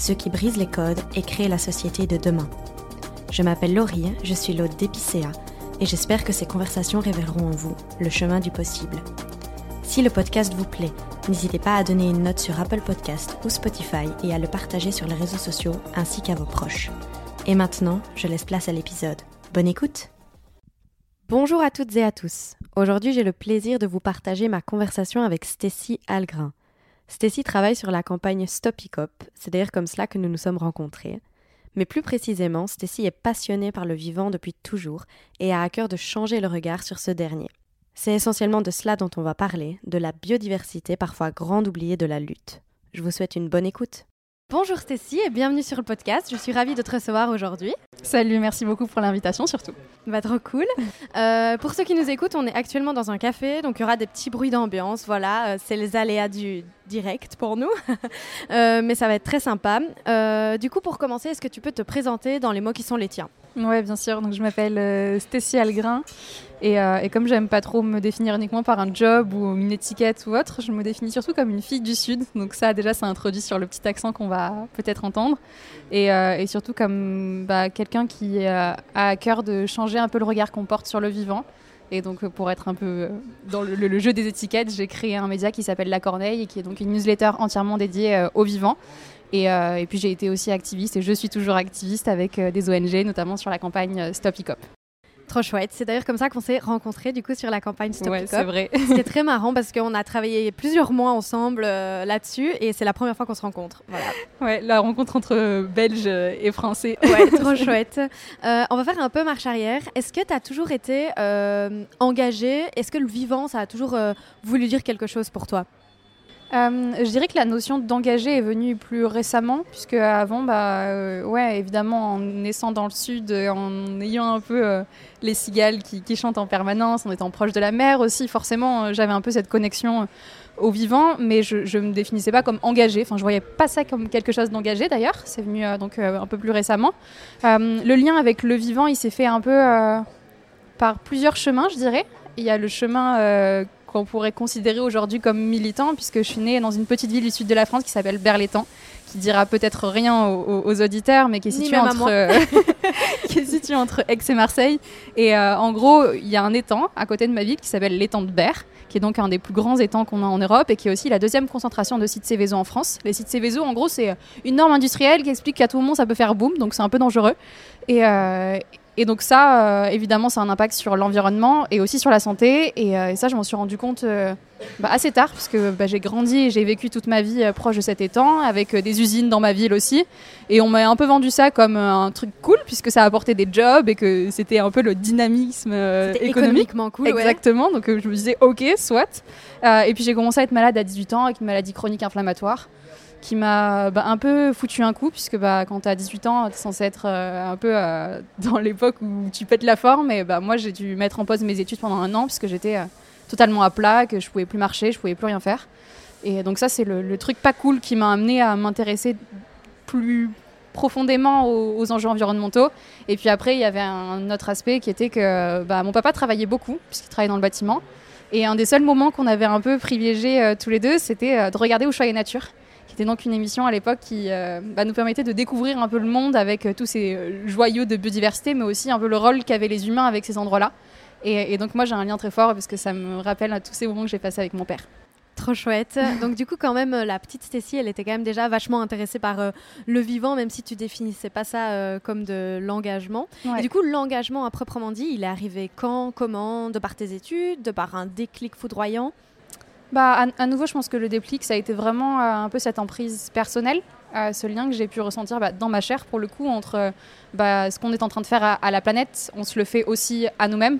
ceux qui brisent les codes et créent la société de demain. Je m'appelle Laurie, je suis l'hôte d'Epicéa et j'espère que ces conversations révéleront en vous le chemin du possible. Si le podcast vous plaît, n'hésitez pas à donner une note sur Apple Podcast ou Spotify et à le partager sur les réseaux sociaux ainsi qu'à vos proches. Et maintenant, je laisse place à l'épisode. Bonne écoute Bonjour à toutes et à tous. Aujourd'hui, j'ai le plaisir de vous partager ma conversation avec Stacy Algrin. Stacy travaille sur la campagne Stop Hiccup, c'est d'ailleurs comme cela que nous nous sommes rencontrés. Mais plus précisément, Stacy est passionnée par le vivant depuis toujours et a à cœur de changer le regard sur ce dernier. C'est essentiellement de cela dont on va parler, de la biodiversité parfois grande oubliée de la lutte. Je vous souhaite une bonne écoute. Bonjour Stécie et bienvenue sur le podcast. Je suis ravie de te recevoir aujourd'hui. Salut, merci beaucoup pour l'invitation surtout. Bah trop cool. Euh, pour ceux qui nous écoutent, on est actuellement dans un café, donc il y aura des petits bruits d'ambiance. Voilà, euh, c'est les aléas du direct pour nous, euh, mais ça va être très sympa. du coup, pour commencer, est-ce que tu peux te présenter dans les mots qui sont les tiens? Ouais, bien sûr. Donc je m'appelle euh, Stécie Algrin et, euh, et, comme j'aime pas trop me définir uniquement par un job ou une étiquette ou autre, je me définis surtout comme une fille du Sud. Donc ça, déjà, ça introduit sur le petit accent qu'on va peut-être entendre et, euh, surtout comme bah, quelqu'un qui a à cœur de changer un peu le regard qu'on porte sur le vivant. Et donc, pour être un peu dans le, le jeu des étiquettes, j'ai créé un média qui s'appelle La Corneille et qui est donc une newsletter entièrement dédiée au vivant. Euh, et, puis j'ai été aussi activiste et je suis toujours activiste avec euh, des ONG, notamment sur la campagne euh, Stop Hiccup. Trop chouette. C'est d'ailleurs comme ça qu'on s'est rencontrés du coup sur la campagne Stop ouais, c'est vrai. C'était très marrant parce qu'on a travaillé plusieurs mois ensemble là-dessus et c'est la première fois qu'on se rencontre. Voilà. Ouais, la rencontre entre Belges et Français. Ouais, trop chouette. on va faire un peu marche arrière. Est-ce que tu as toujours été engagé Est-ce que le vivant, ça a toujours voulu dire quelque chose pour toi? Euh, je dirais que la notion d'engager est venue plus récemment, puisque avant, bah, euh, ouais, évidemment, en naissant dans le sud, en ayant un peu euh, les cigales qui, chantent en permanence, en étant proche de la mer aussi, forcément, j'avais un peu cette connexion au vivant, mais je ne me définissais pas comme engagée. Enfin, je voyais pas ça comme quelque chose d'engagé d'ailleurs. C'est venu donc un peu plus récemment. le lien avec le vivant, il s'est fait un peu par plusieurs chemins, je dirais. Il y a le chemin qu'on pourrait considérer aujourd'hui comme militant, puisque je suis née dans une petite ville du sud de la France qui s'appelle Berlétan, qui dira peut-être rien aux, auditeurs, mais qui est située entre, qui est située entre Aix et Marseille. Et euh, en gros, il y a un étang à côté de ma ville qui s'appelle l'étang de Berre, qui est donc un des plus grands étangs qu'on a en Europe et qui est aussi la deuxième concentration de sites Céveso en France. Les sites Céveso, en gros, c'est une norme industrielle qui explique qu'à tout moment ça peut faire boom, donc c'est un peu dangereux. Et, euh, et donc ça, euh, évidemment, ça a un impact sur l'environnement et aussi sur la santé. Et, euh, ça, je m'en suis rendu compte euh, bah, assez tard, puisque bah, j'ai grandi et j'ai vécu toute ma vie proche de cet étang, avec des usines dans ma ville aussi. Et on m'a un peu vendu ça comme un truc cool, puisque ça apportait des jobs et que c'était un peu le dynamisme économique. économiquement cool. Exactement. Donc je me disais, ok, soit. et puis j'ai commencé à être malade à 18 ans avec une maladie chronique inflammatoire qui m'a bah, un peu foutu un coup, puisque bah, quand tu as 18 ans, tu es censé être euh, un peu euh, dans l'époque où tu pètes la forme. Et bah, moi, j'ai dû mettre en pause mes études pendant un an, puisque j'étais euh, totalement à plat, que je pouvais plus marcher, je pouvais plus rien faire. Et donc ça, c'est le, truc pas cool qui m'a amené à m'intéresser plus profondément aux, enjeux environnementaux. Et puis après, il y avait un autre aspect qui était que mon papa travaillait beaucoup, puisqu'il travaillait dans le bâtiment. Et un des seuls moments qu'on avait un peu privilégié tous les deux, c'était de regarder Ushuaïa Nature C'était donc une émission à l'époque qui bah, nous permettait de découvrir un peu le monde avec tous ces joyaux de biodiversité, mais aussi un peu le rôle qu'avaient les humains avec ces endroits-là. Et, et donc moi j'ai un lien très fort parce que ça me rappelle à tous ces moments que j'ai passés avec mon père. Trop chouette. Donc du coup, quand même, euh, la petite Stécie, elle était quand même déjà vachement intéressée par euh, le vivant, même si tu définissais pas ça euh, comme de l'engagement. Et du coup, l'engagement à proprement dit, il est arrivé quand, comment, de par tes études, de par un déclic foudroyant? Bah, à, nouveau, je pense que le déclic, ça a été vraiment un peu cette emprise personnelle, ce lien que j'ai pu ressentir bah, dans ma chair, pour le coup, entre bah, ce qu'on est en train de faire à, la planète, on se le fait aussi à nous-mêmes.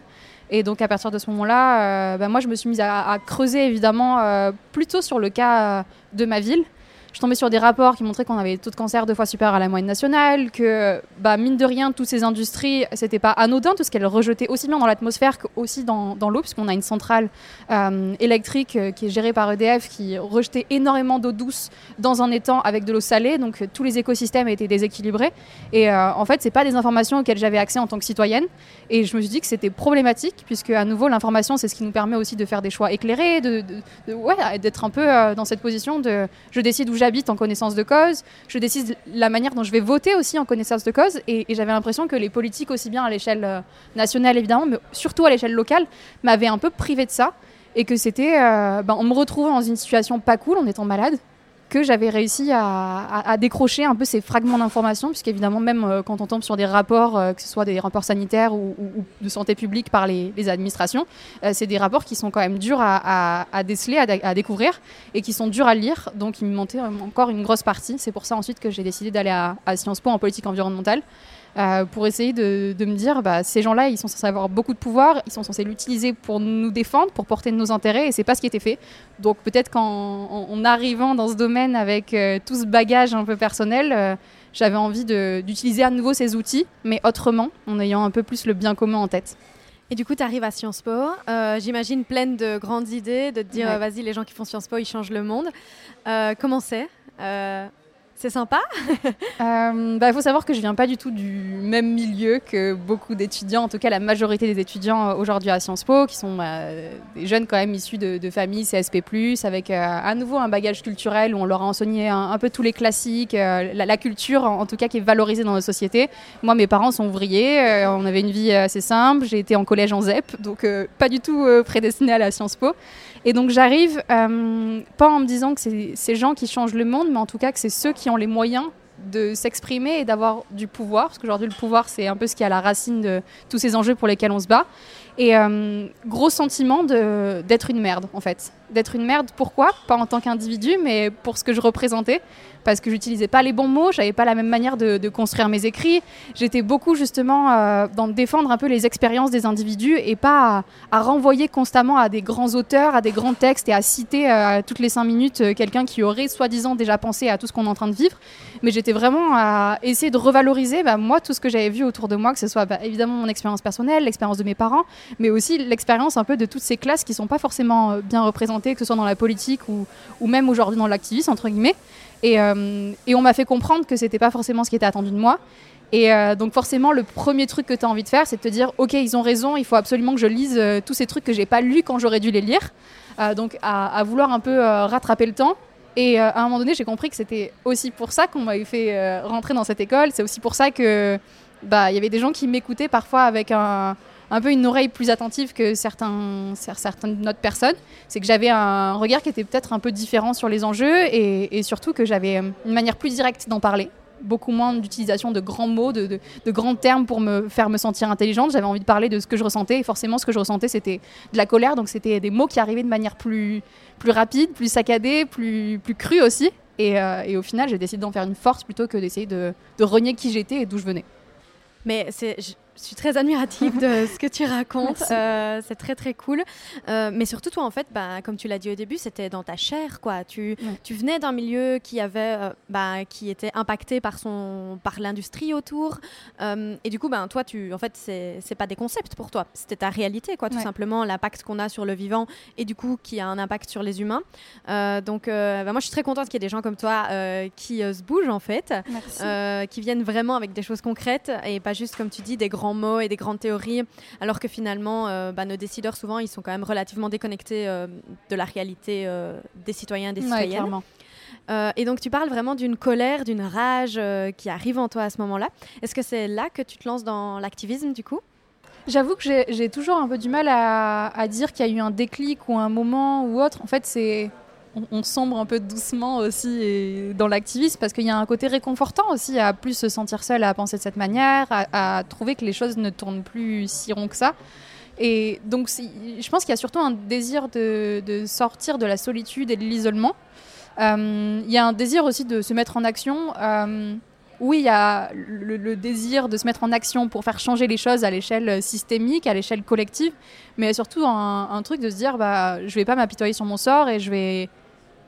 Et donc à partir de ce moment-là, euh, bah, moi je me suis mise à, creuser évidemment euh, plutôt sur le cas euh, de ma ville je tombais sur des rapports qui montraient qu'on avait taux de cancer deux fois supérieurs à la moyenne nationale, que bah, mine de rien, toutes ces industries, c'était pas anodin, tout ce qu'elles rejetaient aussi bien dans l'atmosphère qu'aussi dans, dans l'eau, puisqu'on a une centrale euh, électrique euh, qui est gérée par EDF qui rejetait énormément d'eau douce dans un étang avec de l'eau salée, donc euh, tous les écosystèmes étaient déséquilibrés. Et en fait, c'est pas des informations auxquelles j'avais accès en tant que citoyenne. Et je me suis dit que c'était problématique, puisque à nouveau, l'information, c'est ce qui nous permet aussi de faire des choix éclairés, d'être de, ouais, d'être un peu dans cette position de je décide où j'habite en connaissance de cause, je décide la manière dont je vais voter aussi en connaissance de cause, et, j'avais l'impression que les politiques, aussi bien à l'échelle euh, nationale évidemment, mais surtout à l'échelle locale, m'avaient un peu privé de ça, et que c'était, euh, ben, on me retrouvait dans une situation pas cool en étant malade, que j'avais réussi à, décrocher un peu ces fragments d'informations, puisqu'évidemment, même euh, quand on tombe sur des rapports, euh, que ce soit des rapports sanitaires ou, de santé publique par les, administrations, euh, c'est des rapports qui sont quand même durs à, déceler, à, découvrir, et qui sont durs à lire. Donc, il me manquait encore une grosse partie. C'est pour ça ensuite que j'ai décidé d'aller à, Sciences Po en politique environnementale. Euh, pour essayer de, me dire bah, ces gens-là, ils sont censés avoir beaucoup de pouvoir, ils sont censés l'utiliser pour nous défendre, pour porter nos intérêts, et c'est pas ce qui était fait. Donc peut-être qu'en arrivant dans ce domaine avec euh, tout ce bagage un peu personnel, euh, j'avais envie d'utiliser à nouveau ces outils, mais autrement, en ayant un peu plus le bien commun en tête. Et du coup, tu arrives à Sciences Po, j'imagine pleine de grandes idées, de te dire vas-y, les gens qui font Sciences Po, ils changent le monde. comment c'est c'est sympa euh, bah, Il faut savoir que je viens pas du tout du même milieu que beaucoup d'étudiants, en tout cas la majorité des étudiants euh, aujourd'hui à Sciences Po, qui sont bah, des jeunes quand même issus de, familles CSP+, avec euh, à nouveau un bagage culturel où on leur a enseigné un, peu tous les classiques, la, culture en, tout cas qui est valorisée dans nos sociétés. Moi, mes parents sont ouvriers, on avait une vie assez simple, j'ai été en collège en ZEP, donc pas du tout prédestinée à la Sciences Po. Et donc j'arrive, euh, pas en me disant que c'est ces gens qui changent le monde, mais en tout cas que c'est ceux qui ont les moyens de s'exprimer et d'avoir du pouvoir, parce qu'aujourd'hui le pouvoir c'est un peu ce qui est à la racine de tous ces enjeux pour lesquels on se bat. Et euh, gros sentiment d'être une merde en fait. D'être une merde, pourquoi? Pas en tant qu'individu, mais pour ce que je représentais parce que j'utilisais pas les bons mots, j'avais pas la même manière de, construire mes écrits. J'étais beaucoup justement euh, dans défendre un peu les expériences des individus et pas à, renvoyer constamment à des grands auteurs, à des grands textes et à citer euh, toutes les cinq minutes euh, quelqu'un qui aurait soi-disant déjà pensé à tout ce qu'on est en train de vivre. Mais j'étais vraiment à essayer de revaloriser bah, moi tout ce que j'avais vu autour de moi, que ce soit bah, évidemment mon expérience personnelle, l'expérience de mes parents, mais aussi l'expérience un peu de toutes ces classes qui sont pas forcément bien représentées, que ce soit dans la politique ou, ou même aujourd'hui dans l'activisme entre guillemets. Euh, et, on m'a fait comprendre que c'était pas forcément ce qui était attendu de moi. Et euh, donc forcément, le premier truc que tu as envie de faire, c'est de te dire, ok, ils ont raison, il faut absolument que je lise euh, tous ces trucs que j'ai pas lus quand j'aurais dû les lire. donc à, vouloir un peu rattraper le temps. Et à un moment donné, j'ai compris que c'était aussi pour ça qu'on m'avait fait rentrer dans cette école. C'est aussi pour ça que bah y avait des gens qui m'écoutaient parfois avec un, un peu une oreille plus attentive que certains, certaines autres personnes. C'est que j'avais un regard qui était peut-être un peu différent sur les enjeux et, surtout que j'avais euh, une manière plus directe d'en parler beaucoup moins d'utilisation de grands mots, de, grands termes pour me faire me sentir intelligente. J'avais envie de parler de ce que je ressentais. Et forcément, ce que je ressentais, c'était de la colère. Donc, c'était des mots qui arrivaient de manière plus, plus rapide, plus saccadée, plus, plus crue aussi. Et, euh, au final, j'ai décidé d'en faire une force plutôt que d'essayer de, de renier qui j'étais et d'où je venais. Mais je suis très admirative de ce que tu racontes. Euh, c'est très très cool. Euh, mais surtout toi en fait, bah, comme tu l'as dit au début, c'était dans ta chair quoi. Tu, tu venais d'un milieu qui avait, euh, bah, qui était impacté par son, par l'industrie autour. et du coup, ben toi, tu, en fait, c'est, c'est pas des concepts pour toi. C'était ta réalité quoi, tout simplement l'impact qu'on a sur le vivant et du coup qui a un impact sur les humains. donc bah, moi, je suis très contente qu'il y ait des gens comme toi qui se bougent en fait, qui viennent vraiment avec des choses concrètes et pas juste comme tu dis des grands mots et des grandes théories, alors que finalement, euh, bah, nos décideurs, souvent, ils sont quand même relativement déconnectés euh, de la réalité euh, des citoyens et des citoyennes. et donc tu parles vraiment d'une colère, d'une rage qui arrive en toi à ce moment-là. Est-ce que c'est là que tu te lances dans l'activisme du coup? J'avoue que j'ai toujours un peu du mal à, dire qu'il y a eu un déclic ou un moment ou autre. En fait, c'est on, sombre un peu doucement aussi dans l'activisme parce qu'il y a un côté réconfortant aussi à plus se sentir seul à penser de cette manière, à, trouver que les choses ne tournent plus si rond que ça. Et donc, je pense qu'il y a surtout un désir de, sortir de la solitude et de l'isolement. Euh, il y a un désir aussi de se mettre en action. Euh, oui, il y a le, désir de se mettre en action pour faire changer les choses à l'échelle systémique, à l'échelle collective, mais surtout un, truc de se dire, bah, je vais pas m'apitoyer sur mon sort et je vais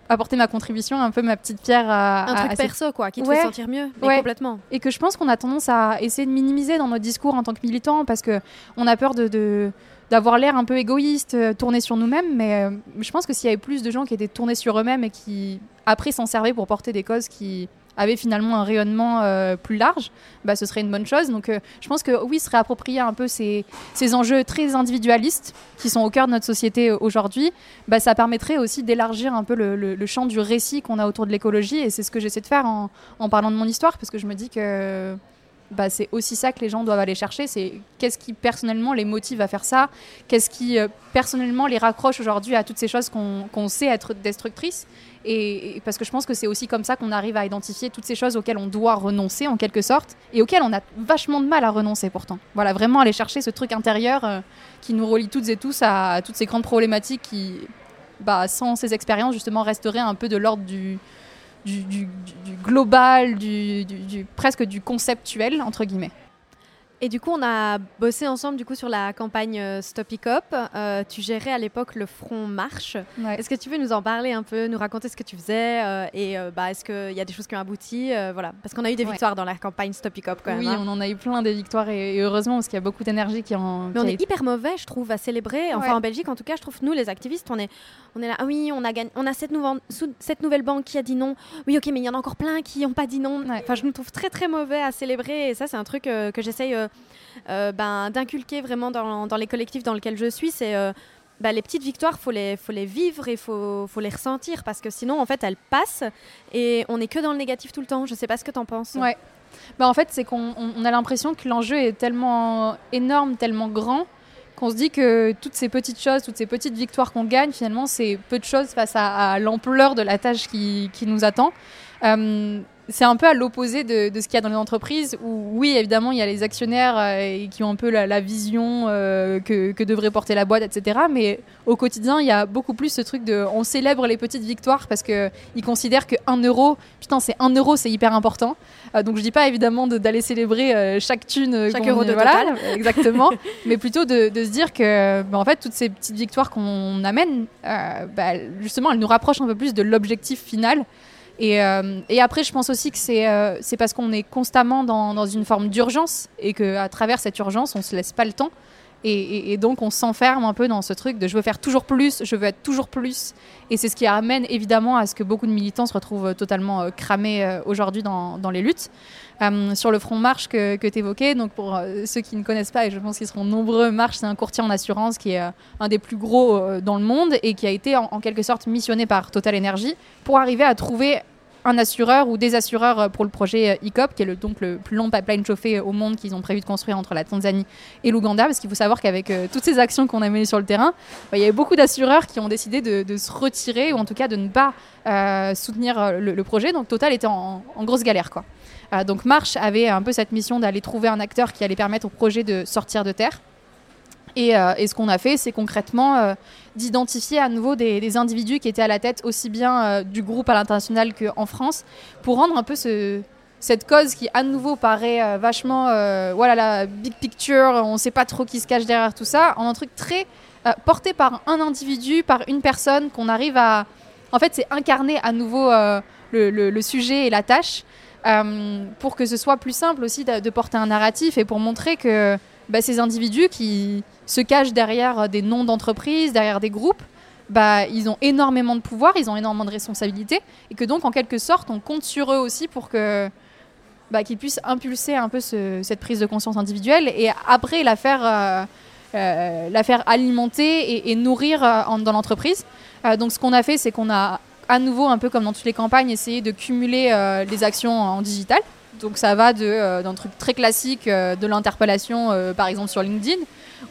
apporter ma contribution, un peu ma petite pierre à... Un truc perso, quoi, qui te fait sentir mieux, mais complètement. Et que je pense qu'on a tendance à essayer de minimiser dans notre discours en tant que militant, parce qu'on a peur de... d'avoir l'air un peu égoïste, euh, tourné sur nous-mêmes, mais euh, je pense que s'il y avait plus de gens qui étaient tournés sur eux-mêmes et qui, après, s'en servaient pour porter des causes qui, avait finalement un rayonnement euh, plus large, bah, ce serait une bonne chose. Donc euh, je pense que oui, se réapproprier un peu ces, ces, enjeux très individualistes qui sont au cœur de notre société euh, aujourd'hui, bah, ça permettrait aussi d'élargir un peu le, le, champ du récit qu'on a autour de l'écologie. Et c'est ce que j'essaie de faire en, en, parlant de mon histoire, parce que je me dis que bah, c'est aussi ça que les gens doivent aller chercher. C'est qu'est-ce qui personnellement les motive à faire ça Qu'est-ce qui personnellement les raccroche aujourd'hui à toutes ces choses qu'on sait être destructrices et, parce que je pense que c'est aussi comme ça qu'on arrive à identifier toutes ces choses auxquelles on doit renoncer en quelque sorte et auxquelles on a vachement de mal à renoncer pourtant. Voilà, vraiment aller chercher ce truc intérieur euh, qui nous relie toutes et tous à, toutes ces grandes problématiques qui, bah, sans ces expériences, justement, resteraient un peu de l'ordre du, du, du, global, du, presque du conceptuel, entre guillemets. Et du coup, on a bossé ensemble du coup sur la campagne euh, Stop Hiccup. Euh, tu gérais à l'époque le Front Marche. Est-ce que tu veux nous en parler un peu, nous raconter ce que tu faisais euh, et bah, est-ce qu'il y a des choses qui ont abouti Voilà, parce qu'on a eu des victoires dans la campagne Stop Hiccup quand même. Oui, hein. on en a eu plein des victoires et, heureusement parce qu'il y a beaucoup d'énergie qui en. Mais on est hyper mauvais, je trouve, à célébrer. Enfin, en Belgique, en tout cas, je trouve nous les activistes, on est, on est là. Ah oui, on a gagné, on a cette, nouvelle, cette nouvelle banque qui a dit non. Oui, ok, mais il y en a encore plein qui n'ont pas dit non. Enfin, je nous trouve très très mauvais à célébrer et ça, c'est un truc que j'essaye ben, d'inculquer vraiment dans, les collectifs dans lesquels je suis, c'est euh, ben, les petites victoires, faut les, faut les vivre et faut, faut les ressentir parce que sinon, en fait, elles passent et on n'est que dans le négatif tout le temps. Je sais pas ce que tu en penses. Ouais. Ben, en fait, c'est qu'on a l'impression que l'enjeu est tellement énorme, tellement grand qu'on se dit que toutes ces petites choses, toutes ces petites victoires qu'on gagne, finalement, c'est peu de choses face à, l'ampleur de la tâche qui, qui nous attend. Euh, c'est un peu à l'opposé de, ce qu'il y a dans les entreprises où, oui, évidemment, il y a les actionnaires euh, qui ont un peu la, vision euh, que, devrait porter la boîte, etc. Mais au quotidien, il y a beaucoup plus ce truc de on célèbre les petites victoires parce qu'ils considèrent que 1 euro, putain, c'est 1 euro, c'est hyper important. Euh, donc je dis pas évidemment d'aller célébrer chaque thune. Chaque euro de voilà, exactement. mais plutôt de, se dire que, bah, en fait, toutes ces petites victoires qu'on amène, bah, justement, elles nous rapprochent un peu plus de l'objectif final. Euh, et, après, je pense aussi que c'est euh, parce qu'on est constamment dans, dans une forme d'urgence et qu'à travers cette urgence, on se laisse pas le temps. Et, donc, on s'enferme un peu dans ce truc de je veux faire toujours plus, je veux être toujours plus. Et c'est ce qui amène évidemment à ce que beaucoup de militants se retrouvent totalement euh, cramés aujourd'hui dans, les luttes. sur le front Marche que, que tu évoquais, donc pour ceux qui ne connaissent pas, et je pense qu'ils seront nombreux, Marche, c'est un courtier en assurance qui est un des plus gros dans le monde et qui a été en, en quelque sorte missionné par Total Energy pour arriver à trouver un assureur ou des assureurs euh, pour le projet ICOP, euh, qui est le, donc le plus long pipeline chauffé au monde qu'ils ont prévu de construire entre la Tanzanie et l'Ouganda. Parce qu'il faut savoir qu'avec euh, toutes ces actions qu'on a menées sur le terrain, bah, il y avait beaucoup d'assureurs qui ont décidé de, se retirer ou en tout cas de ne pas soutenir le, projet. Donc Total était en, grosse galère. Quoi. donc Marche avait un peu cette mission d'aller trouver un acteur qui allait permettre au projet de sortir de terre. Et, ce qu'on a fait, c'est concrètement d'identifier à nouveau des, individus qui étaient à la tête aussi bien euh, du groupe à l'international qu'en France, pour rendre un peu ce, cette cause qui à nouveau paraît euh, vachement, euh, voilà la big picture, on ne sait pas trop qui se cache derrière tout ça, en un truc très porté par un individu, par une personne, qu'on arrive à... En fait, c'est incarner à nouveau le, sujet et la tâche. pour que ce soit plus simple aussi de, porter un narratif et pour montrer que bah, ces individus qui se cachent derrière des noms d'entreprises, derrière des groupes, bah, ils ont énormément de pouvoir, ils ont énormément de responsabilités, et que donc en quelque sorte on compte sur eux aussi pour que bah, qu'ils puissent impulser un peu cette prise de conscience individuelle et après la faire, euh, euh, la faire alimenter et, nourrir euh, dans l'entreprise. donc ce qu'on a fait, c'est qu'on a à nouveau, un peu comme dans toutes les campagnes, essayer de cumuler les actions en digital. Donc ça va d'un truc très classique de l'interpellation, par exemple sur LinkedIn,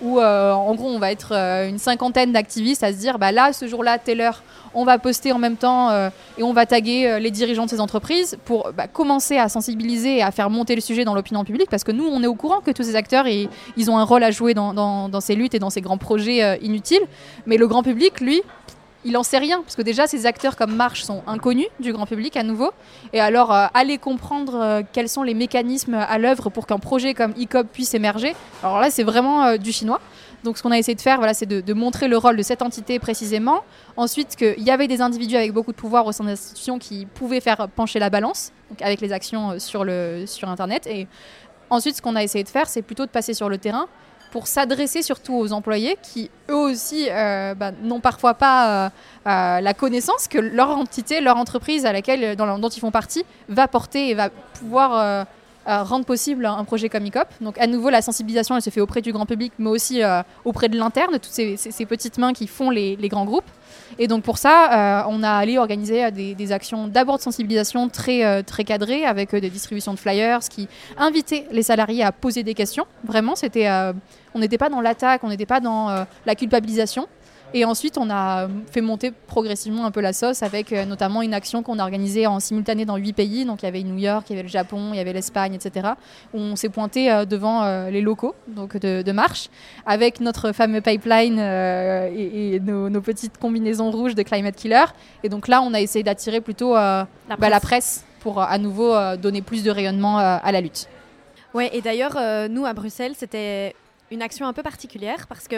où en gros on va être une cinquantaine d'activistes à se dire bah là ce jour-là telle heure on va poster en même temps euh, et on va taguer euh, les dirigeants de ces entreprises pour bah, commencer à sensibiliser et à faire monter le sujet dans l'opinion publique parce que nous, on est au courant que tous ces acteurs, ils, ont un rôle à jouer dans, ces luttes et dans ces grands projets euh, inutiles. Mais le grand public, lui, il en sait rien, parce que déjà ces acteurs comme Marche sont inconnus du grand public à nouveau. Et alors, aller comprendre quels sont les mécanismes à l'œuvre pour qu'un projet comme ICOP puisse émerger, alors là, c'est vraiment du chinois. Donc ce qu'on a essayé de faire, voilà, c'est de, montrer le rôle de cette entité précisément. Ensuite, qu'il y avait des individus avec beaucoup de pouvoir au sein de l'institution qui pouvaient faire pencher la balance, avec les actions euh, sur, le, sur Internet. Et ensuite, ce qu'on a essayé de faire, c'est plutôt de passer sur le terrain pour s'adresser surtout aux employés qui, eux aussi, euh, bah, n'ont parfois pas euh, la connaissance que leur entité, leur entreprise à laquelle, dans, dont ils font partie, va porter et va pouvoir rendre possible un projet comme ICOP. Donc à nouveau, la sensibilisation, elle se fait auprès du grand public, mais aussi euh, auprès de l'interne, toutes ces, petites mains qui font les, grands groupes. Et donc pour ça, euh, on a allé organiser euh, des, actions d'abord de sensibilisation très, très cadrées, avec des distributions de flyers qui invitaient les salariés à poser des questions. Vraiment, c'était, on n'était pas dans l'attaque, on n'était pas dans la culpabilisation. Et ensuite, on a fait monter progressivement un peu la sauce avec euh, notamment une action qu'on a organisée en simultané dans huit pays. Donc il y avait New York, il y avait le Japon, il y avait l'Espagne, etc. Où on s'est pointé euh, devant euh, les locaux donc de, marche avec notre fameux pipeline et, nos, petites combinaisons rouges de Climate Killer. Et donc là, on a essayé d'attirer plutôt la, bah, la, presse pour à nouveau donner plus de rayonnement à la lutte. Ouais, et d'ailleurs, nous à Bruxelles, c'était une action un peu particulière parce que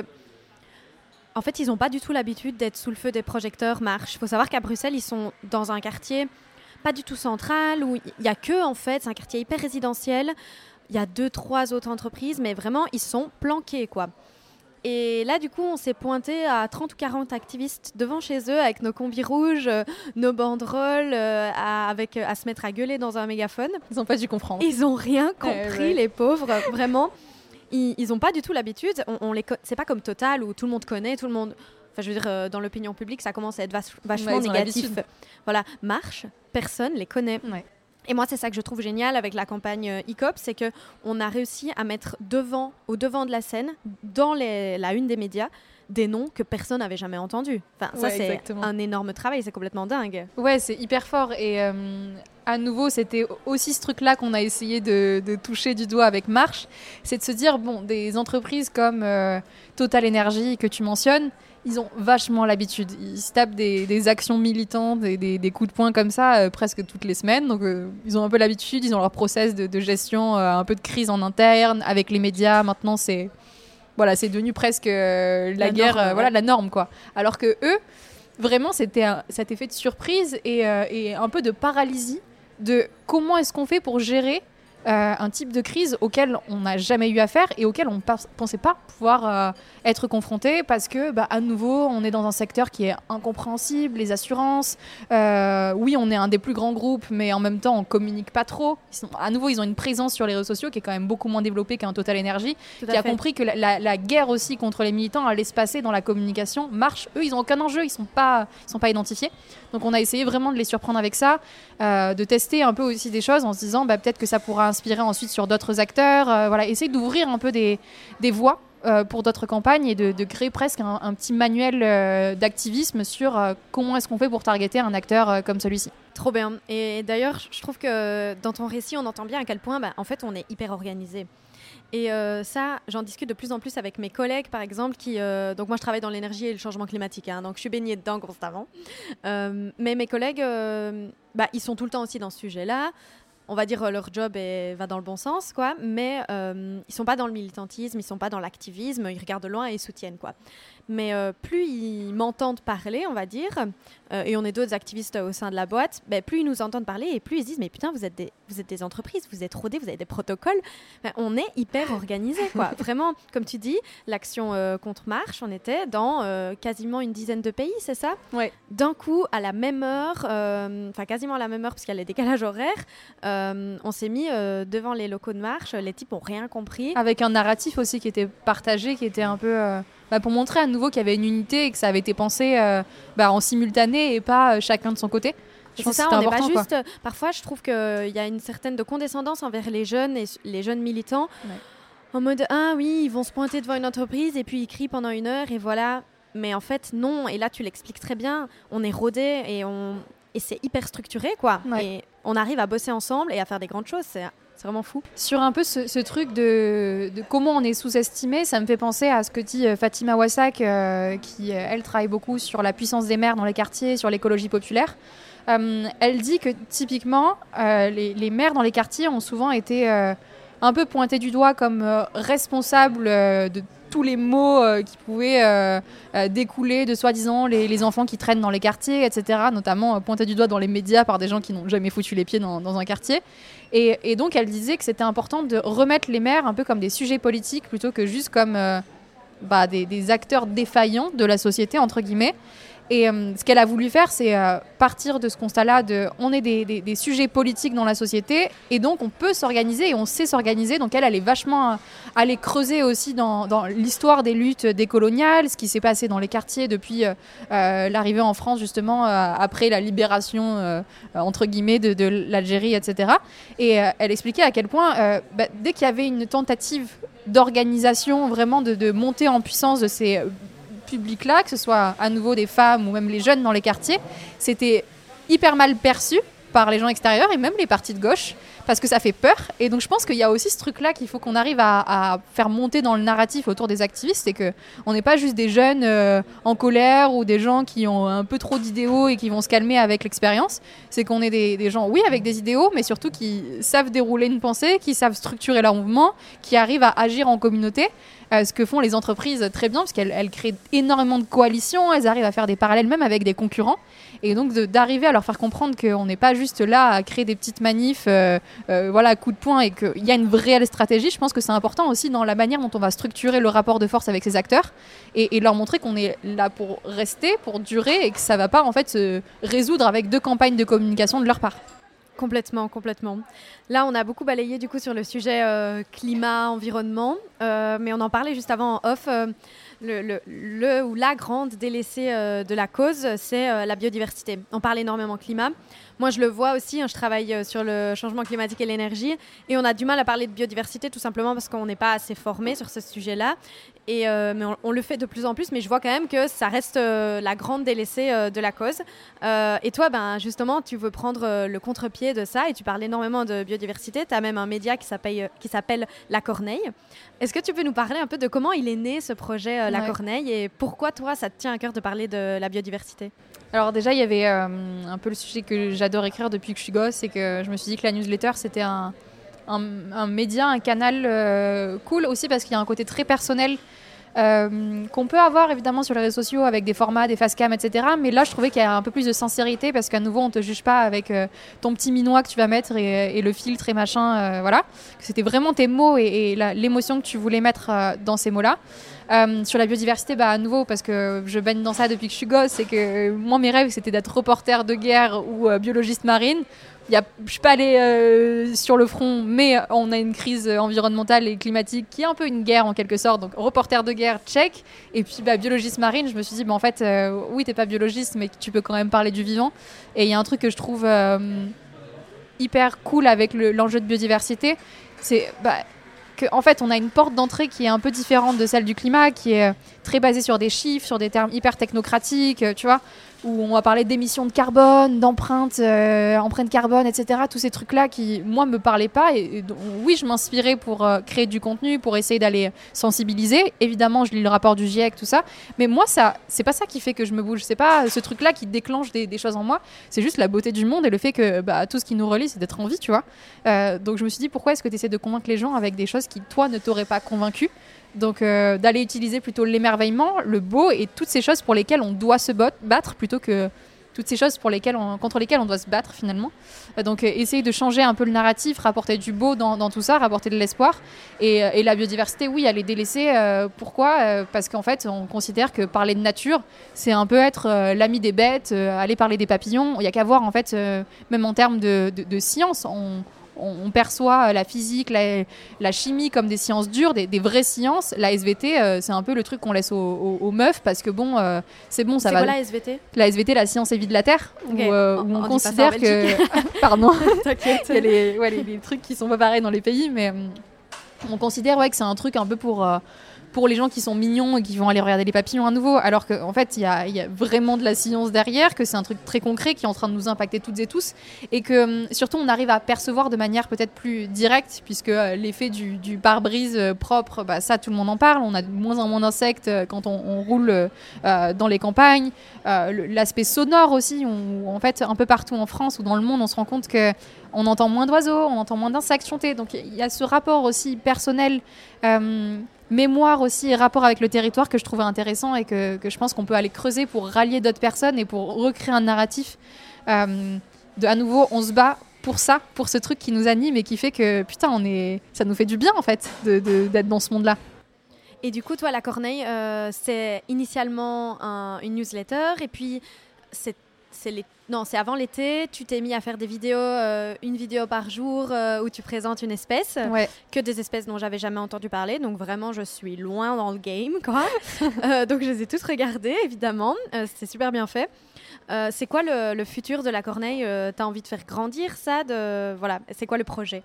en fait, ils n'ont pas du tout l'habitude d'être sous le feu des projecteurs marche. Il faut savoir qu'à Bruxelles, ils sont dans un quartier pas du tout central, où il n'y a que, en fait, c'est un quartier hyper résidentiel. Il y a deux, trois autres entreprises, mais vraiment, ils sont planqués, quoi. Et là, du coup, on s'est pointé à 30 ou 40 activistes devant chez eux avec nos combis rouges, euh, nos banderoles, euh, à, avec, à se mettre à gueuler dans un mégaphone. Ils n'ont pas dû comprendre. Ils n'ont rien compris, les pauvres, vraiment ils n'ont pas du tout l'habitude. On, on les, c'est pas comme Total où tout le monde connaît, tout le monde. Enfin, je veux dire, euh, dans l'opinion publique, ça commence à être vachement négatif. Voilà, marche, personne les connaît. Et moi, c'est ça que je trouve génial avec la campagne euh, ICOP, c'est que on a réussi à mettre devant, au devant de la scène, dans les, la une des médias, des noms que personne n'avait jamais entendus. Enfin, ça, c'est un énorme travail, c'est complètement dingue. Ouais, c'est hyper fort. Et euh, à nouveau, c'était aussi ce truc-là qu'on a essayé de, toucher du doigt avec Marche. C'est de se dire, bon, des entreprises comme euh, Total Energy que tu mentionnes, ils ont vachement l'habitude. Ils se tapent des, actions militantes, des, des, coups de poing comme ça euh, presque toutes les semaines. Donc ils ont un peu l'habitude, ils ont leur process de, de gestion, un peu de crise en interne. Avec les médias, maintenant, c'est voilà, c'est devenu presque euh, la, guerre, euh, voilà, la norme quoi. Alors que eux, vraiment, c'était cet effet de surprise et, euh, et, un peu de paralysie de comment est-ce qu'on fait pour gérer euh, un type de crise auquel on n'a jamais eu affaire et auquel on ne pensait pas pouvoir euh, être confronté parce que, bah, à nouveau, on est dans un secteur qui est incompréhensible, les assurances. Euh, oui, on est un des plus grands groupes, mais en même temps, on communique pas trop. à nouveau, ils ont une présence sur les réseaux sociaux qui est quand même beaucoup moins développée qu'un Total Energy, qui a compris que la, guerre aussi contre les militants allait se passer dans la communication marche. Eux, ils n'ont aucun enjeu, ils sont pas, ils sont pas identifiés. Donc, on a essayé vraiment de les surprendre avec ça, de tester un peu aussi des choses en se disant, bah, peut-être que ça pourra inspirer ensuite sur d'autres acteurs. Euh, voilà, essayer d'ouvrir un peu des, voies euh, pour d'autres campagnes et de, créer presque un, petit manuel euh, d'activisme sur comment est-ce qu'on fait pour targeter un acteur comme celui-ci. Trop bien. Et d'ailleurs, je trouve que dans ton récit, on entend bien à quel point, bah, en fait, on est hyper organisé. Et ça, j'en discute de plus en plus avec mes collègues, par exemple, qui... donc moi, je travaille dans l'énergie et le changement climatique, hein, donc je suis baignée dedans constamment. mais mes collègues, bah, ils sont tout le temps aussi dans ce sujet-là on va dire, leur job va dans le bon sens, quoi, mais euh, ils sont pas dans le militantisme, ils sont pas dans l'activisme, ils regardent de loin et ils soutiennent, quoi. Mais euh, plus ils m'entendent parler, on va dire, euh, et on est d'autres activistes au sein de la boîte, ben, plus ils nous entendent parler et plus ils disent mais putain vous êtes des, vous êtes des entreprises, vous êtes rodés, vous avez des protocoles. Ben, on est hyper organisé quoi. Vraiment, comme tu dis, l'action euh, contre marche, on était dans quasiment une dizaine de pays, c'est ça? Ouais. D'un coup, à la même heure, enfin quasiment à la même heure parce qu'il y a les décalages horaires, on s'est mis devant les locaux de marche. Les types ont rien compris. Avec un narratif aussi qui était partagé, qui était un peu bah, pour montrer à nouveau qu'il y avait une unité et que ça avait été pensé bah, en simultané et pas chacun de son côté. Je pense ça, on n'est pas juste. Parfois, je trouve qu'il y a une certaine de condescendance envers les jeunes et les jeunes militants. En mode, ah oui, ils vont se pointer devant une entreprise et puis ils crient pendant une heure et voilà. Mais en fait, non. Et là, tu l'expliques très bien. On est rodé et, on... et c'est hyper structuré, quoi. Et on arrive à bosser ensemble et à faire des grandes choses. C'est vraiment fou. Sur un peu ce, truc de, comment on est sous-estimé, ça me fait penser à ce que dit euh, Fatima Wassak, euh, qui, euh, elle, travaille beaucoup sur la puissance des maires dans les quartiers, sur l'écologie populaire. elle dit que typiquement, les, les, maires dans les quartiers ont souvent été un peu pointés du doigt comme responsables de tous les mots euh, qui pouvaient euh, euh, découler de soi-disant les, enfants qui traînent dans les quartiers, etc. Notamment pointés du doigt dans les médias par des gens qui n'ont jamais foutu les pieds dans, un quartier. Et, donc elle disait que c'était important de remettre les maires un peu comme des sujets politiques plutôt que juste comme bah, des, acteurs défaillants de la société, entre guillemets. Et euh, ce qu'elle a voulu faire, c'est euh, partir de ce constat-là de on est des, sujets politiques dans la société et donc on peut s'organiser et on sait s'organiser. Donc elle, elle est vachement euh, allée creuser aussi dans, l'histoire des luttes décoloniales, ce qui s'est passé dans les quartiers depuis l'arrivée en France justement après la libération entre guillemets de, l'Algérie, etc. Et elle expliquait à quel point bah, dès qu'il y avait une tentative d'organisation, vraiment de, de montée en puissance de ces public-là, que ce soit à nouveau des femmes ou même les jeunes dans les quartiers, c'était hyper mal perçu par les gens extérieurs et même les partis de gauche parce que ça fait peur. Et donc je pense qu'il y a aussi ce truc-là qu'il faut qu'on arrive à, faire monter dans le narratif autour des activistes, c'est que on n'est pas juste des jeunes euh, en colère ou des gens qui ont un peu trop d'idéaux et qui vont se calmer avec l'expérience. C'est qu'on est des, gens, oui, avec des idéaux, mais surtout qui savent dérouler une pensée, qui savent structurer leur mouvement, qui arrivent à agir en communauté. Ce que font les entreprises très bien, parce qu'elles créent énormément de coalitions, elles arrivent à faire des parallèles même avec des concurrents. Et donc d'arriver à leur faire comprendre qu'on n'est pas juste là à créer des petites manifs, euh, euh, voilà, coup de poing, et qu'il y a une réelle stratégie, je pense que c'est important aussi dans la manière dont on va structurer le rapport de force avec ces acteurs et, leur montrer qu'on est là pour rester, pour durer, et que ça ne va pas en fait se résoudre avec deux campagnes de communication de leur part. Complètement, complètement. Là, on a beaucoup balayé du coup sur le sujet euh, climat, environnement, euh, mais on en parlait juste avant en off. Euh, le, le, ou la grande délaissée de la cause, c'est la biodiversité. On parle énormément climat. Moi, je le vois aussi. Hein, je travaille sur le changement climatique et l'énergie, et on a du mal à parler de biodiversité tout simplement parce qu'on n'est pas assez formé sur ce sujet-là. Et, euh, mais on, le fait de plus en plus, mais je vois quand même que ça reste euh, la grande délaissée euh, de la cause. et toi, ben, justement, tu veux prendre le contre-pied de ça et tu parles énormément de biodiversité. Tu as même un média qui s'appelle La Corneille. Est-ce que tu peux nous parler un peu de comment il est né ce projet La Corneille et pourquoi toi, ça te tient à cœur de parler de la biodiversité? Alors déjà, il y avait un peu le sujet que j'adore écrire depuis que je suis gosse, c'est que je me suis dit que la newsletter, c'était un, un, média, un canal euh, cool aussi parce qu'il y a un côté très personnel euh, qu'on peut avoir évidemment sur les réseaux sociaux avec des formats, des face cam, etc. Mais là, je trouvais qu'il y a un peu plus de sincérité parce qu'à nouveau, on te juge pas avec euh, ton petit minois que tu vas mettre et, le filtre et machin. voilà. C'était vraiment tes mots et, l'émotion que tu voulais mettre dans ces mots-là. Sur la biodiversité, bah, à nouveau, parce que je baigne dans ça depuis que je suis gosse, c'est que moi, mes rêves, c'était d'être reporter de guerre ou biologiste marine. Je ne suis pas allée euh, sur le front, mais on a une crise environnementale et climatique qui est un peu une guerre en quelque sorte. Donc, reporter de guerre, check. Et puis, bah, biologiste marine, je me suis dit, bah, en fait, euh, oui, t'es pas biologiste, mais tu peux quand même parler du vivant. Et il y a un truc que je trouve euh, hyper cool avec l'enjeu de biodiversité. C'est bah, qu'en en fait, on a une porte d'entrée qui est un peu différente de celle du climat, qui est très basée sur des chiffres, sur des termes hyper technocratiques, tu vois où on va parler d'émissions de carbone, d'empreintes, euh, empreintes carbone, etc. Tous ces trucs-là qui, moi, me parlaient pas. Et, oui, je m'inspirais pour euh, créer du contenu, pour essayer d'aller sensibiliser. Évidemment, je lis le rapport du GIEC, tout ça. Mais moi, ça, c'est pas ça qui fait que je me bouge. C'est pas ce truc-là qui déclenche des, choses en moi. C'est juste la beauté du monde et le fait que bah, tout ce qui nous relie, c'est d'être en vie, tu vois. Euh, donc je me suis dit, pourquoi est-ce que tu de convaincre les gens avec des choses qui, toi, ne t'auraient pas convaincu? Donc euh, d'aller utiliser plutôt l'émerveillement, le beau et toutes ces choses pour lesquelles on doit se battre plutôt que toutes ces choses pour lesquelles contre lesquelles on doit se battre finalement. Euh, donc euh, essayer de changer un peu le narratif, rapporter du beau dans, tout ça, rapporter de l'espoir. Et, la biodiversité, oui, elle est délaissée. pourquoi? Parce qu'en fait, on considère que parler de nature, c'est un peu être l'ami des bêtes, aller parler des papillons. Il n'y a qu'à voir en fait, même en termes de, science, on, perçoit la physique, la, chimie comme des sciences dures, des, vraies sciences. La SVT, c'est un peu le truc qu'on laisse aux, meufs parce que bon, c'est bon, ça va. C'est quoi la SVT La SVT, la science et vie de la Terre, où, on, considère que. Pardon. Il y a les, ouais, les, trucs qui sont pas pareils dans les pays, mais on considère ouais, que c'est un truc un peu pour pour les gens qui sont mignons et qui vont aller regarder les papillons à nouveau, alors qu'en en fait, il y a, vraiment de la science derrière, que c'est un truc très concret qui est en train de nous impacter toutes et tous, et que hum, surtout on arrive à percevoir de manière peut-être plus directe, puisque euh, l'effet du, pare-brise euh, propre, bah, ça tout le monde en parle, on a de moins en moins d'insectes euh, quand on, roule dans les campagnes, l'aspect sonore aussi, en fait un peu partout en France ou dans le monde, on se rend compte que on entend moins d'oiseaux, on entend moins d'insectes chanter. Donc il y a ce rapport aussi personnel mémoire aussi et rapport avec le territoire que je trouvais intéressant et que, je pense qu'on peut aller creuser pour rallier d'autres personnes et pour recréer un narratif. Euh, de à nouveau, on se bat pour ça, pour ce truc qui nous anime et qui fait que putain, on est, ça nous fait du bien en fait d'être dans ce monde-là. Et du coup, toi, la Corneille, euh, c'est initialement une newsletter et puis c'est les non, c'est avant l'été, tu t'es mis à faire des vidéos, euh, une vidéo par jour euh, où tu présentes une espèce, que des espèces dont j'avais jamais entendu parler. Donc vraiment, je suis loin dans le game, quoi. Euh, donc je les ai tous regardées, évidemment. c'est super bien fait. c'est quoi le, futur de la corneille? Tu as envie de faire grandir ça? De... Voilà, c'est quoi le projet?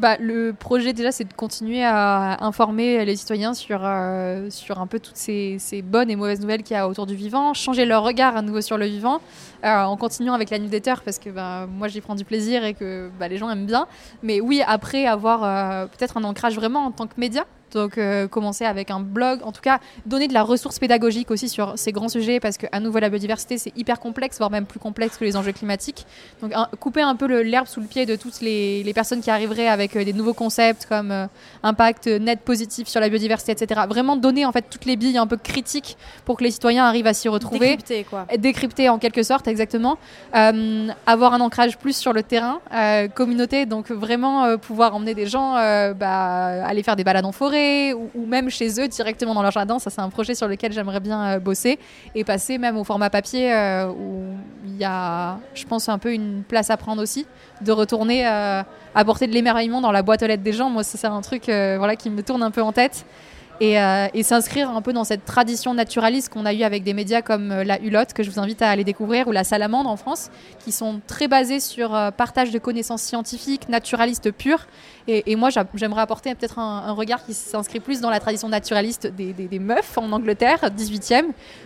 Bah, le projet déjà c'est de continuer à informer les citoyens sur, euh, sur un peu toutes ces, bonnes et mauvaises nouvelles qu'il y a autour du vivant, changer leur regard à nouveau sur le vivant, euh, en continuant avec la newsletter parce que bah, moi j'y prends du plaisir et que bah, les gens aiment bien. Mais oui, après avoir euh, peut-être un ancrage vraiment en tant que média, donc euh, commencer avec un blog, en tout cas donner de la ressource pédagogique aussi sur ces grands sujets parce qu'à nouveau la biodiversité c'est hyper complexe, voire même plus complexe que les enjeux climatiques. Donc couper un peu l'herbe sous le pied de toutes les, personnes qui arriveraient avec euh, des nouveaux concepts comme euh, impact net positif sur la biodiversité, etc. Vraiment donner en fait toutes les billes un peu critiques pour que les citoyens arrivent à s'y retrouver. Décrypter quoi. Décrypter en quelque sorte, exactement. avoir un ancrage plus sur le terrain, communauté, donc vraiment pouvoir emmener des gens, bah, aller faire des balades en forêt ou, même chez eux directement dans leur jardin. Ça, c'est un projet sur lequel j'aimerais bien euh, bosser et passer même au format papier euh, où il y a, je pense, un peu une place à prendre aussi, de retourner euh, apporter de l'émerveillement dans la boîte aux lettres des gens. Moi, c'est un truc voilà, qui me tourne un peu en tête. Et, s'inscrire un peu dans cette tradition naturaliste qu'on a eue avec des médias comme la Hulotte, que je vous invite à aller découvrir, ou la Salamandre en France, qui sont très basés sur euh, partage de connaissances scientifiques, naturalistes pures. Et, moi, j'aimerais apporter peut-être un, regard qui s'inscrit plus dans la tradition naturaliste des, meufs en Angleterre, 18e,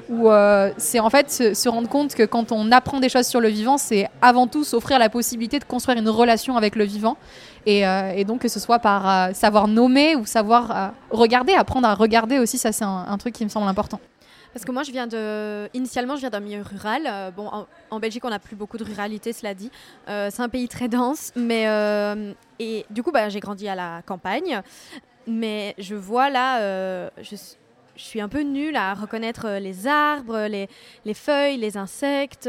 où c'est en fait se, rendre compte que quand on apprend des choses sur le vivant, c'est avant tout s'offrir la possibilité de construire une relation avec le vivant. Et, donc que ce soit par savoir nommer ou savoir regarder, apprendre à regarder aussi, ça c'est un, truc qui me semble important. Parce que moi, je viens de. Initialement, je viens d'un milieu rural. Euh, bon, en, Belgique, on n'a plus beaucoup de ruralité, cela dit. Euh, c'est un pays très dense. Mais. Euh, et du coup, bah, j'ai grandi à la campagne. Mais je vois là. je, suis un peu nulle à reconnaître les arbres, les, les feuilles, les insectes.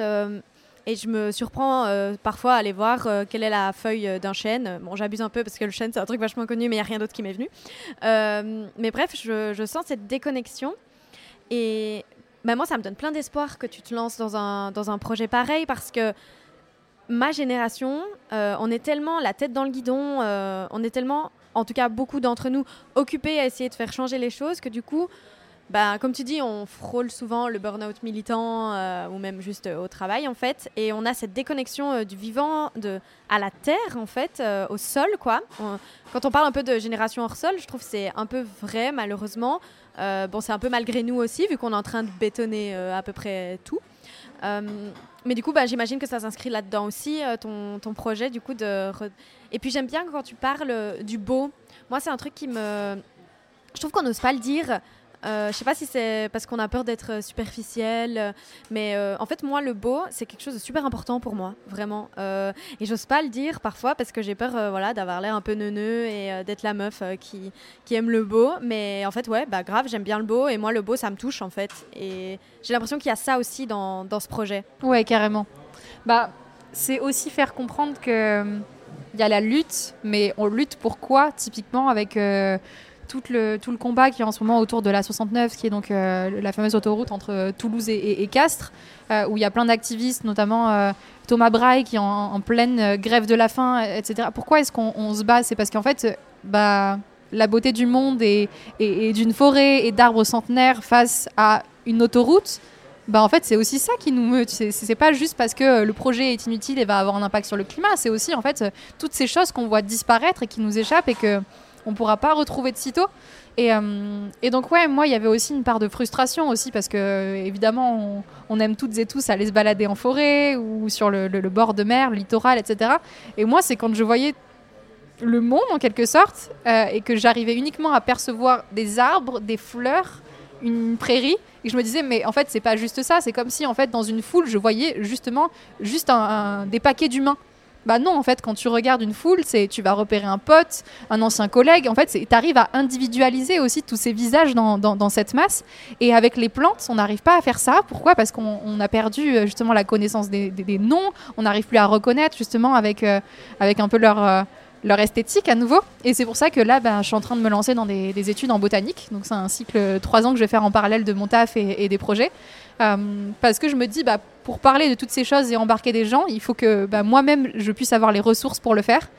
Et je me surprends parfois à aller voir quelle est la feuille d'un chêne. Bon, j'abuse un peu parce que le chêne, c'est un truc vachement connu, mais il n'y a rien d'autre qui m'est venu. mais bref, je, sens cette déconnexion. Et bah, moi, ça me donne plein d'espoir que tu te lances dans un, dans un projet pareil parce que ma génération, on est tellement la tête dans le guidon, on est tellement, en tout cas beaucoup d'entre nous, occupés à essayer de faire changer les choses que du coup, bah, comme tu dis, on frôle souvent le burn-out militant euh, ou même juste euh, au travail en fait, et on a cette déconnexion euh, du vivant de, à la terre en fait, au sol quoi. quand on parle un peu de génération hors sol, je trouve que c'est un peu vrai malheureusement. Bon, c'est un peu malgré nous aussi vu qu'on est en train de bétonner à peu près tout. mais du coup, bah, j'imagine que ça s'inscrit là-dedans aussi, ton, ton, projet du coup de. Et puis j'aime bien quand tu parles du beau. Moi, c'est un truc qui me. Je trouve qu'on n'ose pas le dire. Euh, je sais pas si c'est parce qu'on a peur d'être euh, superficiel, euh, mais en fait, moi, le beau, c'est quelque chose de super important pour moi, vraiment. et j'ose pas le dire parfois parce que j'ai peur voilà, d'avoir l'air un peu neuneux et d'être la meuf qui, qui, aime le beau. Mais en fait, ouais, bah grave, j'aime bien le beau et moi, le beau, ça me touche en fait. Et j'ai l'impression qu'il y a ça aussi dans, dans, ce projet. Ouais, carrément. Bah, c'est aussi faire comprendre que il y a la lutte, mais on lutte pour quoi Typiquement avec tout le, combat qui est en ce moment autour de la 69, qui est donc la fameuse autoroute entre Toulouse et, Castres, où il y a plein d'activistes, notamment Thomas Braille qui est en, pleine grève de la faim, etc. Pourquoi est-ce qu'on se bat? C'est parce qu'en fait, bah, la beauté du monde et, et d'une forêt et d'arbres centenaires face à une autoroute, bah en fait c'est aussi ça qui nous meut. C'est pas juste parce que le projet est inutile et va avoir un impact sur le climat. C'est aussi en fait toutes ces choses qu'on voit disparaître et qui nous échappent et que on pourra pas retrouver de sitôt. Et, euh, et, donc ouais, moi il y avait aussi une part de frustration aussi parce que évidemment on, aime toutes et tous aller se balader en forêt ou sur le, bord de mer, le littoral, etc. Et moi c'est quand je voyais le monde en quelque sorte euh, et que j'arrivais uniquement à percevoir des arbres, des fleurs, une prairie et je me disais, mais en fait, c'est pas juste ça. C'est comme si, en fait, dans une foule, je voyais justement juste un, des paquets d'humains. Bah non, en fait, quand tu regardes une foule, c'est tu vas repérer un pote, un ancien collègue. En fait, tu arrives à individualiser aussi tous ces visages dans, cette masse. Et avec les plantes, on n'arrive pas à faire ça. Pourquoi? Parce qu'on a perdu euh, justement la connaissance des, noms. On n'arrive plus à reconnaître justement avec, euh, avec un peu leur... Euh, leur esthétique à nouveau. Et c'est pour ça que là, ben, je suis en train de me lancer dans des, études en botanique. Donc c'est un cycle trois ans que je vais faire en parallèle de mon taf et, des projets. Parce que je me dis, bah, pour parler de toutes ces choses et embarquer des gens, il faut que bah, moi-même, je puisse avoir les ressources pour le faire.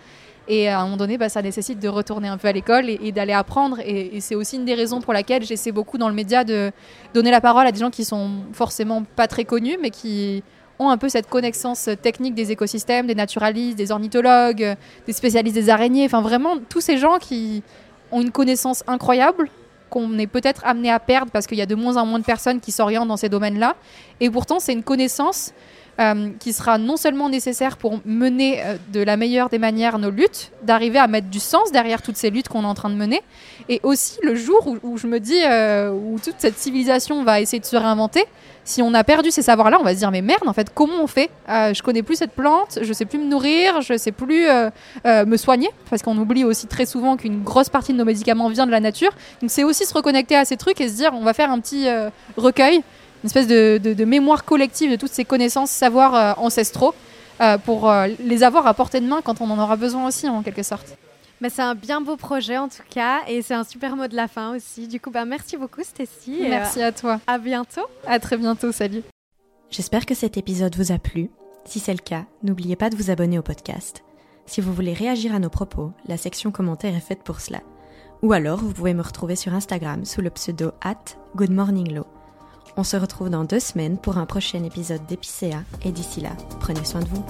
Et à un moment donné, bah, ça nécessite de retourner un peu à l'école et, d'aller apprendre. Et, et c'est aussi une des raisons pour laquelle j'essaie beaucoup dans le média de donner la parole à des gens qui sont forcément pas très connus, mais qui ont un peu cette connaissance technique des écosystèmes, des naturalistes, des ornithologues, des spécialistes des araignées, enfin vraiment tous ces gens qui ont une connaissance incroyable qu'on est peut-être amené à perdre parce qu'il y a de moins en moins de personnes qui s'orientent dans ces domaines-là. Et pourtant, c'est une connaissance euh, qui sera non seulement nécessaire pour mener euh, de la meilleure des manières nos luttes, d'arriver à mettre du sens derrière toutes ces luttes qu'on est en train de mener, et aussi le jour où, je me dis, euh, où toute cette civilisation va essayer de se réinventer, si on a perdu ces savoirs-là, on va se dire mais merde, en fait, comment on fait? Je connais plus cette plante, je sais plus me nourrir, je sais plus me soigner, parce qu'on oublie aussi très souvent qu'une grosse partie de nos médicaments vient de la nature. Donc c'est aussi se reconnecter à ces trucs et se dire on va faire un petit recueil une espèce de, mémoire collective de toutes ces connaissances, savoirs euh, ancestraux, euh, pour euh, les avoir à portée de main quand on en aura besoin aussi, en quelque sorte. Mais c'est un bien beau projet en tout cas, et c'est un super mot de la fin aussi. Du coup, bah, merci beaucoup Stécie. Merci à toi. À bientôt. À très bientôt, salut. J'espère que cet épisode vous a plu. Si c'est le cas, n'oubliez pas de vous abonner au podcast. Si vous voulez réagir à nos propos, la section commentaires est faite pour cela. Ou alors, vous pouvez me retrouver sur Instagram sous le pseudo at goodmorninglow. On se retrouve dans deux semaines pour un prochain épisode d'Epicéa et d'ici là, prenez soin de vous.